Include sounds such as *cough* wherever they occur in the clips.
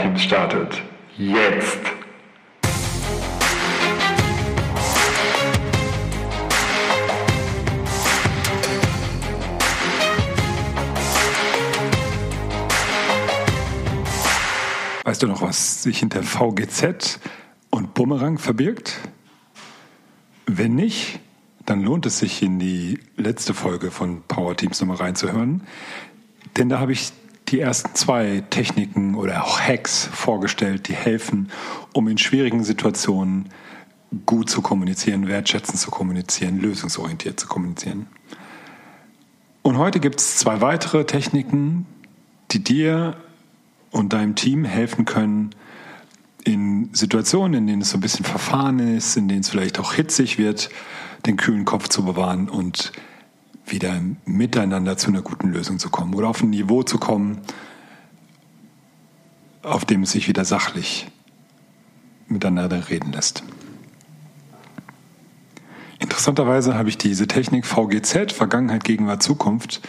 Teams startet. Jetzt! Weißt du noch, was sich hinter VGZ und Bumerang verbirgt? Wenn nicht, dann lohnt es sich, in die letzte Folge von Power Teams nochmal reinzuhören. Denn da habe ich die ersten zwei Techniken oder auch Hacks vorgestellt, die helfen, um in schwierigen Situationen gut zu kommunizieren, wertschätzend zu kommunizieren, lösungsorientiert zu kommunizieren. Und heute gibt es zwei weitere Techniken, die dir und deinem Team helfen können, in Situationen, in denen es so ein bisschen verfahren ist, in denen es vielleicht auch hitzig wird, den kühlen Kopf zu bewahren und wieder miteinander zu einer guten Lösung zu kommen oder auf ein Niveau zu kommen, auf dem es sich wieder sachlich miteinander reden lässt. Interessanterweise habe ich diese Technik VGZ, Vergangenheit, Gegenwart, Zukunft,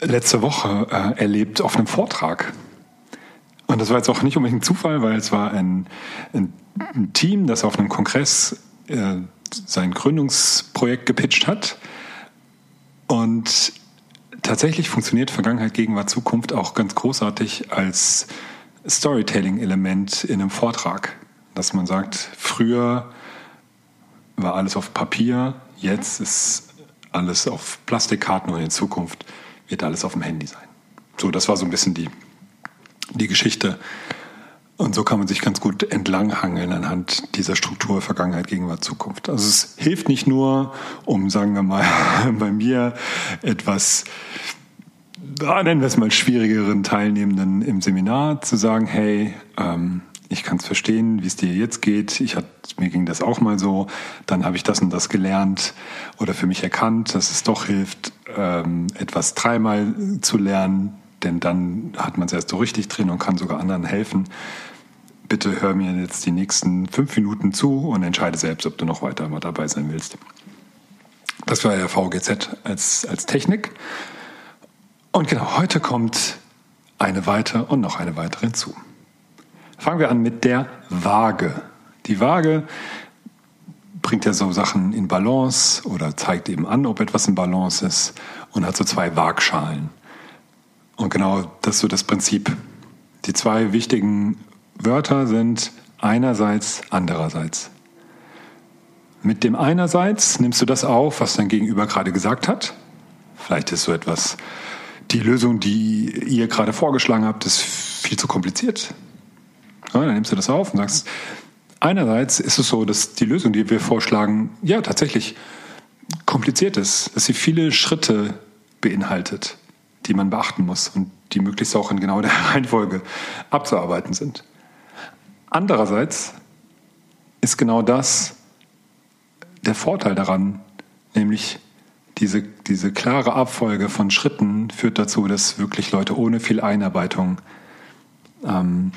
letzte Woche äh, erlebt auf einem Vortrag. Und das war jetzt auch nicht unbedingt ein Zufall, weil es war ein, ein, ein Team, das auf einem Kongress äh, sein Gründungsprojekt gepitcht hat. Und tatsächlich funktioniert Vergangenheit, Gegenwart, Zukunft auch ganz großartig als Storytelling-Element in einem Vortrag. Dass man sagt, früher war alles auf Papier, jetzt ist alles auf Plastikkarten und in Zukunft wird alles auf dem Handy sein. So, das war so ein bisschen die die Geschichte. Und so kann man sich ganz gut entlanghangeln anhand dieser Struktur Vergangenheit, Gegenwart, Zukunft. Also es hilft nicht nur, um, sagen wir mal, *laughs* bei mir etwas, nennen wir es mal, schwierigeren Teilnehmenden im Seminar zu sagen, hey, ähm, ich kann es verstehen, wie es dir jetzt geht. Ich hat, mir ging das auch mal so. Dann habe ich das und das gelernt oder für mich erkannt, dass es doch hilft, ähm, etwas dreimal zu lernen, denn dann hat man es erst so richtig drin und kann sogar anderen helfen. Bitte hör mir jetzt die nächsten fünf Minuten zu und entscheide selbst, ob du noch weiter mal dabei sein willst. Das war ja VGZ als, als Technik. Und genau, heute kommt eine weitere und noch eine weitere hinzu. Fangen wir an mit der Waage. Die Waage bringt ja so Sachen in Balance oder zeigt eben an, ob etwas in Balance ist und hat so zwei Waagschalen. Und genau das ist so das Prinzip. Die zwei wichtigen Wörter sind einerseits, andererseits. Mit dem einerseits nimmst du das auf, was dein Gegenüber gerade gesagt hat. Vielleicht ist so etwas, die Lösung, die ihr gerade vorgeschlagen habt, ist viel zu kompliziert. Ja, dann nimmst du das auf und sagst, einerseits ist es so, dass die Lösung, die wir vorschlagen, ja tatsächlich kompliziert ist, dass sie viele Schritte beinhaltet die man beachten muss und die möglichst auch in genau der *laughs* Reihenfolge abzuarbeiten sind. Andererseits ist genau das der Vorteil daran, nämlich diese, diese klare Abfolge von Schritten führt dazu, dass wirklich Leute ohne viel Einarbeitung ähm,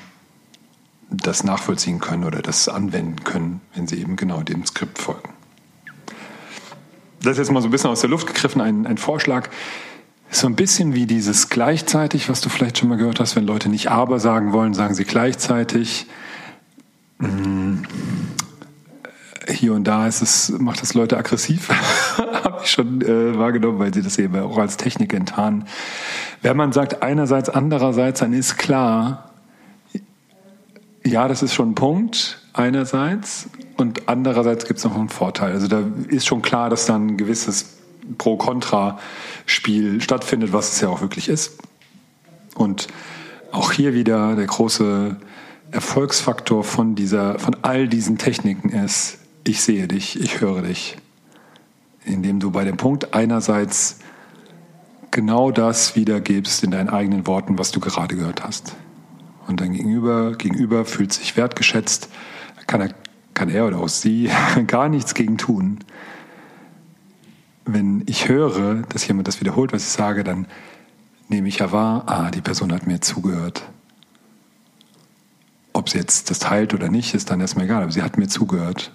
das nachvollziehen können oder das anwenden können, wenn sie eben genau dem Skript folgen. Das ist jetzt mal so ein bisschen aus der Luft gegriffen, ein, ein Vorschlag. So ein bisschen wie dieses gleichzeitig, was du vielleicht schon mal gehört hast, wenn Leute nicht aber sagen wollen, sagen sie gleichzeitig. Hm, hier und da ist es, macht das Leute aggressiv, *laughs* habe ich schon äh, wahrgenommen, weil sie das eben auch als Technik enttarnen. Wenn man sagt einerseits, andererseits, dann ist klar, ja, das ist schon ein Punkt einerseits und andererseits gibt es noch einen Vorteil. Also da ist schon klar, dass dann ein gewisses Pro-Kontra-Spiel stattfindet, was es ja auch wirklich ist. Und auch hier wieder der große Erfolgsfaktor von dieser, von all diesen Techniken ist, ich sehe dich, ich höre dich. Indem du bei dem Punkt einerseits genau das wiedergibst in deinen eigenen Worten, was du gerade gehört hast. Und dein Gegenüber, Gegenüber fühlt sich wertgeschätzt, kann er, kann er oder auch sie *laughs* gar nichts gegen tun wenn ich höre, dass jemand das wiederholt, was ich sage, dann nehme ich ja wahr, ah, die Person hat mir zugehört. Ob sie jetzt das teilt oder nicht, ist dann erstmal egal, aber sie hat mir zugehört.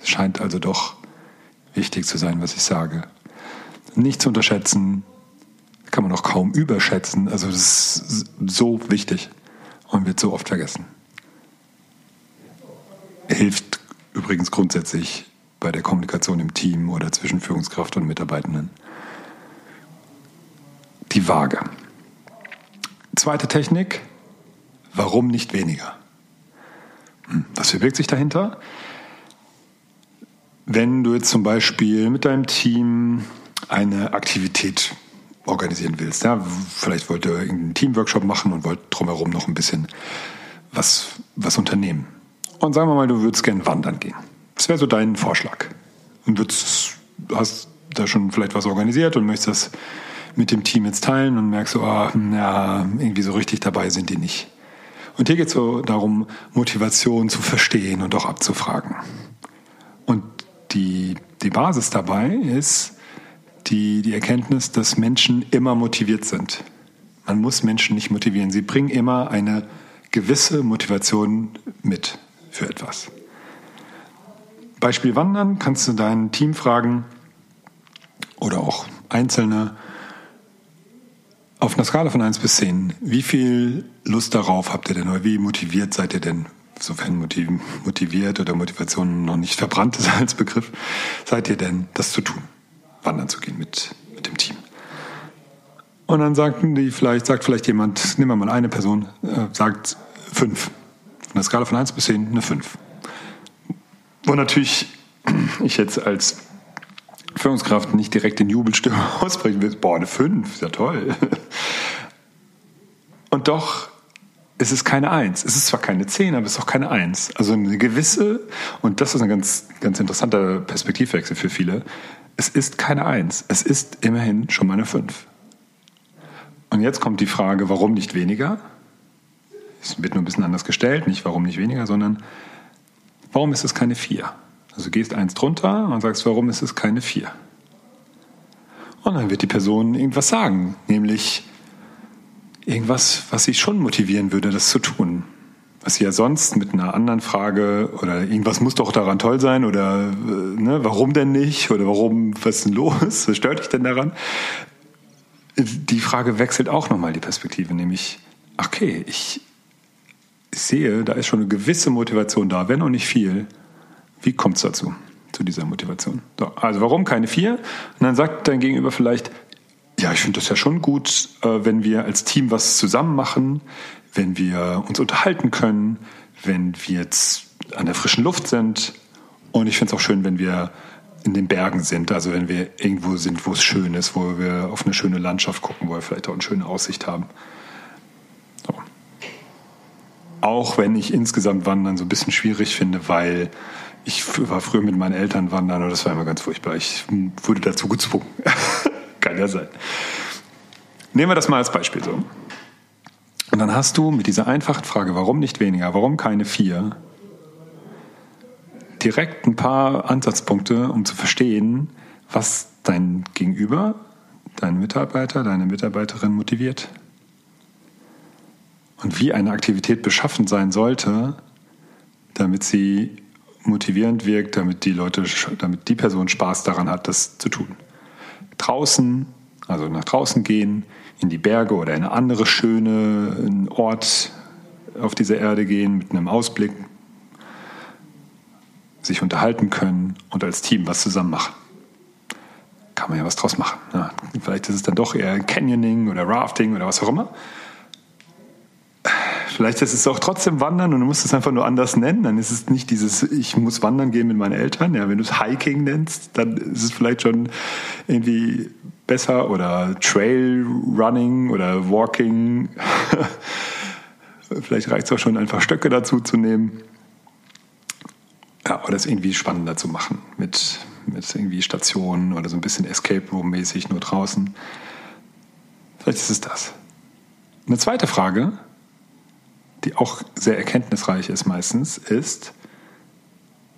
Es scheint also doch wichtig zu sein, was ich sage. Nicht zu unterschätzen, kann man auch kaum überschätzen. Also das ist so wichtig. und wird so oft vergessen. Hilft übrigens grundsätzlich bei der Kommunikation im Team oder zwischen Führungskraft und Mitarbeitenden. Die Waage. Zweite Technik, warum nicht weniger? Hm, was verbirgt sich dahinter? Wenn du jetzt zum Beispiel mit deinem Team eine Aktivität organisieren willst, ja, vielleicht wollt ihr irgendeinen Teamworkshop machen und wollt drumherum noch ein bisschen was, was unternehmen. Und sagen wir mal, du würdest gerne wandern gehen. Das wäre so dein Vorschlag. Und würdest, hast da schon vielleicht was organisiert und möchtest das mit dem Team jetzt teilen und merkst so, ah, ja, irgendwie so richtig dabei sind die nicht. Und hier geht es so darum, Motivation zu verstehen und auch abzufragen. Und die, die Basis dabei ist die, die Erkenntnis, dass Menschen immer motiviert sind. Man muss Menschen nicht motivieren. Sie bringen immer eine gewisse Motivation mit für etwas. Beispiel Wandern kannst du dein Team fragen oder auch Einzelne auf einer Skala von 1 bis 10. Wie viel Lust darauf habt ihr denn oder wie motiviert seid ihr denn sofern motiviert oder Motivation noch nicht verbrannt ist *laughs* als Begriff, seid ihr denn, das zu tun, wandern zu gehen mit, mit dem Team? Und dann sagten die vielleicht, sagt vielleicht jemand, nehmen wir mal eine Person, äh, sagt fünf. Von der Skala von 1 bis 10 eine 5. Wo natürlich *clears throat* ich jetzt als Führungskraft nicht direkt in Jubelstimme *laughs* ausbrechen will, boah, eine 5, ist ja toll. *laughs* Und doch es ist keine Eins. Es ist zwar keine Zehn, aber es ist auch keine Eins. Also eine gewisse, und das ist ein ganz, ganz interessanter Perspektivwechsel für viele, es ist keine Eins. Es ist immerhin schon mal eine Fünf. Und jetzt kommt die Frage, warum nicht weniger? Es wird nur ein bisschen anders gestellt, nicht warum nicht weniger, sondern warum ist es keine Vier? Also du gehst eins drunter und sagst, warum ist es keine Vier? Und dann wird die Person irgendwas sagen, nämlich, irgendwas, was sie schon motivieren würde, das zu tun. Was sie ja sonst mit einer anderen Frage oder irgendwas muss doch daran toll sein oder äh, ne, warum denn nicht oder warum, was ist denn los, was stört dich denn daran? Die Frage wechselt auch nochmal die Perspektive, nämlich, okay, ich sehe, da ist schon eine gewisse Motivation da, wenn auch nicht viel. Wie kommt es dazu, zu dieser Motivation? So, also warum keine vier? Und dann sagt dein Gegenüber vielleicht, ja, ich finde das ja schon gut, äh, wenn wir als Team was zusammen machen, wenn wir uns unterhalten können, wenn wir jetzt an der frischen Luft sind. Und ich finde es auch schön, wenn wir in den Bergen sind, also wenn wir irgendwo sind, wo es schön ist, wo wir auf eine schöne Landschaft gucken, wo wir vielleicht auch eine schöne Aussicht haben. Auch wenn ich insgesamt Wandern so ein bisschen schwierig finde, weil ich war früher mit meinen Eltern wandern und das war immer ganz furchtbar. Ich wurde dazu gezwungen. *laughs* Kann ja sein. Nehmen wir das mal als Beispiel so. Und dann hast du mit dieser einfachen Frage, warum nicht weniger, warum keine vier, direkt ein paar Ansatzpunkte, um zu verstehen, was dein Gegenüber, dein Mitarbeiter, deine Mitarbeiterin motiviert. Und wie eine Aktivität beschaffen sein sollte, damit sie motivierend wirkt, damit die Leute, damit die Person Spaß daran hat, das zu tun draußen, also nach draußen gehen, in die Berge oder in eine andere schöne Ort auf dieser Erde gehen mit einem Ausblick, sich unterhalten können und als Team was zusammen machen. Kann man ja was draus machen. Ja, vielleicht ist es dann doch eher Canyoning oder Rafting oder was auch immer. Vielleicht ist es auch trotzdem Wandern und du musst es einfach nur anders nennen. Dann ist es nicht dieses, ich muss wandern gehen mit meinen Eltern. Ja, wenn du es Hiking nennst, dann ist es vielleicht schon irgendwie besser oder Trail Running oder Walking. *laughs* vielleicht reicht es auch schon, einfach Stöcke dazu zu nehmen. Ja, oder es irgendwie spannender zu machen mit, mit irgendwie Stationen oder so ein bisschen Escape Room mäßig nur draußen. Vielleicht ist es das. Eine zweite Frage, die auch sehr erkenntnisreich ist meistens, ist,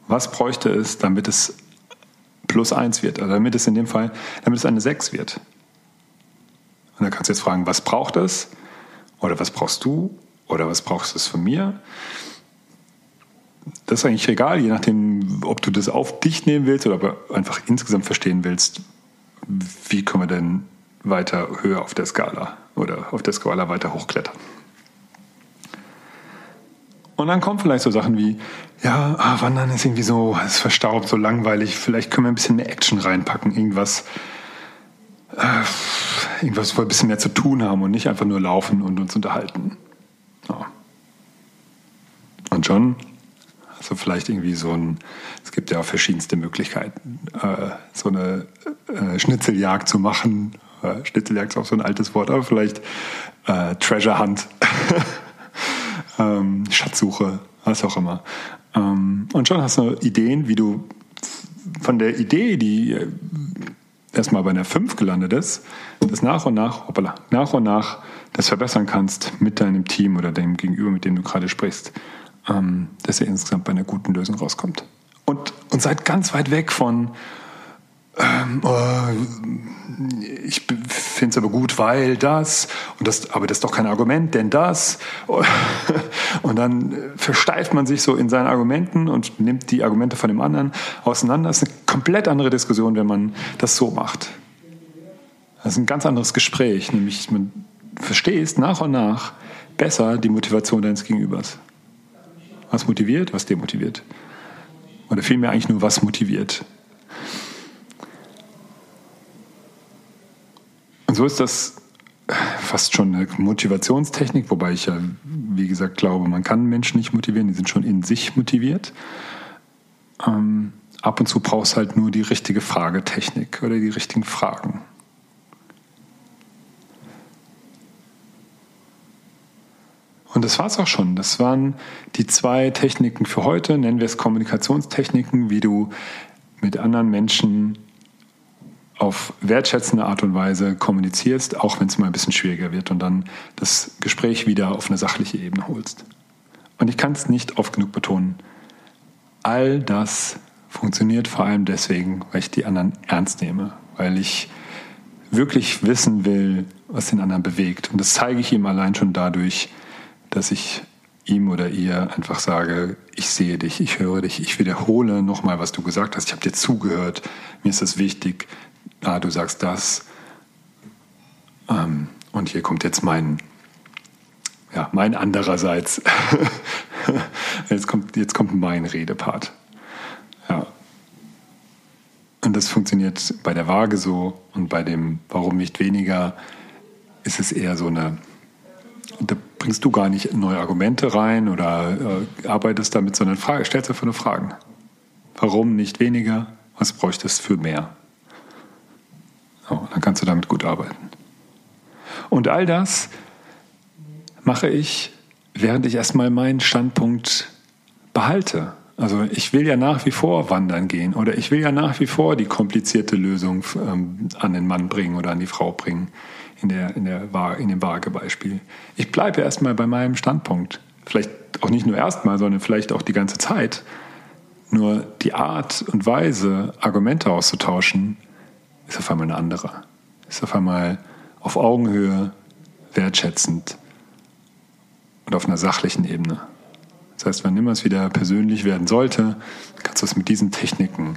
was bräuchte es, damit es plus eins wird, also damit es in dem Fall, damit es eine sechs wird. Und da kannst du jetzt fragen, was braucht es? Oder was brauchst du? Oder was brauchst du von mir? Das ist eigentlich egal, je nachdem, ob du das auf dich nehmen willst oder einfach insgesamt verstehen willst, wie können wir denn weiter höher auf der Skala oder auf der Skala weiter hochklettern. Und dann kommen vielleicht so Sachen wie, ja, ah, Wandern ist irgendwie so, ist verstaubt, so langweilig, vielleicht können wir ein bisschen mehr Action reinpacken, irgendwas, äh, irgendwas, wo wir ein bisschen mehr zu tun haben und nicht einfach nur laufen und uns unterhalten. Ja. Und schon also vielleicht irgendwie so ein, es gibt ja auch verschiedenste Möglichkeiten, äh, so eine äh, Schnitzeljagd zu machen. Äh, Schnitzeljagd ist auch so ein altes Wort, aber vielleicht äh, Treasure Hunt, *laughs* ähm, Schatzsuche, was auch immer. Ähm, und schon hast du Ideen, wie du von der Idee, die äh, erstmal bei einer 5 gelandet ist, das nach und nach, hoppala, nach und nach das verbessern kannst mit deinem Team oder dem Gegenüber, mit dem du gerade sprichst, ähm, dass ihr insgesamt bei einer guten Lösung rauskommt. Und, und seid ganz weit weg von, ähm, oh, ich finde es aber gut, weil das, und das, aber das ist doch kein Argument, denn das. *laughs* Und dann versteift man sich so in seinen Argumenten und nimmt die Argumente von dem anderen auseinander. Das ist eine komplett andere Diskussion, wenn man das so macht. Das ist ein ganz anderes Gespräch, nämlich man verstehst nach und nach besser die Motivation deines Gegenübers. Was motiviert, was demotiviert. Oder vielmehr eigentlich nur, was motiviert. Und so ist das fast schon eine Motivationstechnik, wobei ich ja, wie gesagt, glaube, man kann Menschen nicht motivieren, die sind schon in sich motiviert. Ähm, ab und zu brauchst du halt nur die richtige Fragetechnik oder die richtigen Fragen. Und das war es auch schon. Das waren die zwei Techniken für heute, nennen wir es Kommunikationstechniken, wie du mit anderen Menschen auf wertschätzende Art und Weise kommunizierst, auch wenn es mal ein bisschen schwieriger wird und dann das Gespräch wieder auf eine sachliche Ebene holst. Und ich kann es nicht oft genug betonen, all das funktioniert vor allem deswegen, weil ich die anderen ernst nehme, weil ich wirklich wissen will, was den anderen bewegt. Und das zeige ich ihm allein schon dadurch, dass ich ihm oder ihr einfach sage, ich sehe dich, ich höre dich, ich wiederhole nochmal, was du gesagt hast, ich habe dir zugehört, mir ist das wichtig, ah, du sagst das. Ähm, und hier kommt jetzt mein, ja, mein andererseits. *laughs* jetzt, kommt, jetzt kommt mein Redepart. Ja. Und das funktioniert bei der Waage so und bei dem Warum nicht weniger ist es eher so eine da bringst du gar nicht neue Argumente rein oder äh, arbeitest damit, sondern Frage, stellst einfach nur Fragen. Warum nicht weniger? Was bräuchtest du für mehr? So, dann kannst du damit gut arbeiten. Und all das mache ich, während ich erstmal meinen Standpunkt behalte. Also ich will ja nach wie vor wandern gehen oder ich will ja nach wie vor die komplizierte Lösung ähm, an den Mann bringen oder an die Frau bringen in, der, in, der, in dem Waagebeispiel. Ich bleibe erstmal bei meinem Standpunkt. Vielleicht auch nicht nur erstmal, sondern vielleicht auch die ganze Zeit. Nur die Art und Weise, Argumente auszutauschen, ist auf einmal eine andere. Ist auf einmal auf Augenhöhe, wertschätzend und auf einer sachlichen Ebene. Das heißt, wenn immer es wieder persönlich werden sollte, kannst du es mit diesen Techniken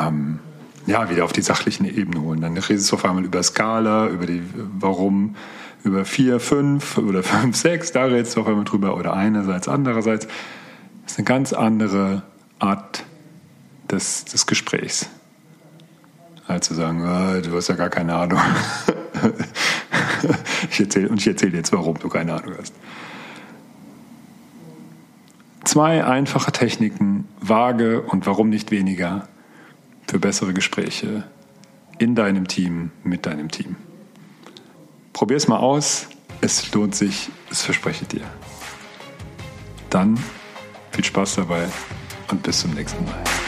ähm, ja, wieder auf die sachlichen Ebene holen. Dann redest du auf einmal über Skala, über die Warum, über vier, fünf oder *laughs* fünf, sechs, da redest du auf einmal drüber oder einerseits, andererseits. Das ist eine ganz andere Art des, des Gesprächs. Als zu sagen, oh, du hast ja gar keine Ahnung. *laughs* ich erzähl, und ich erzähle jetzt, warum du keine Ahnung hast. Zwei einfache Techniken, vage und warum nicht weniger, für bessere Gespräche in deinem Team, mit deinem Team. Probier es mal aus. Es lohnt sich, es verspreche dir. Dann viel Spaß dabei und bis zum nächsten Mal.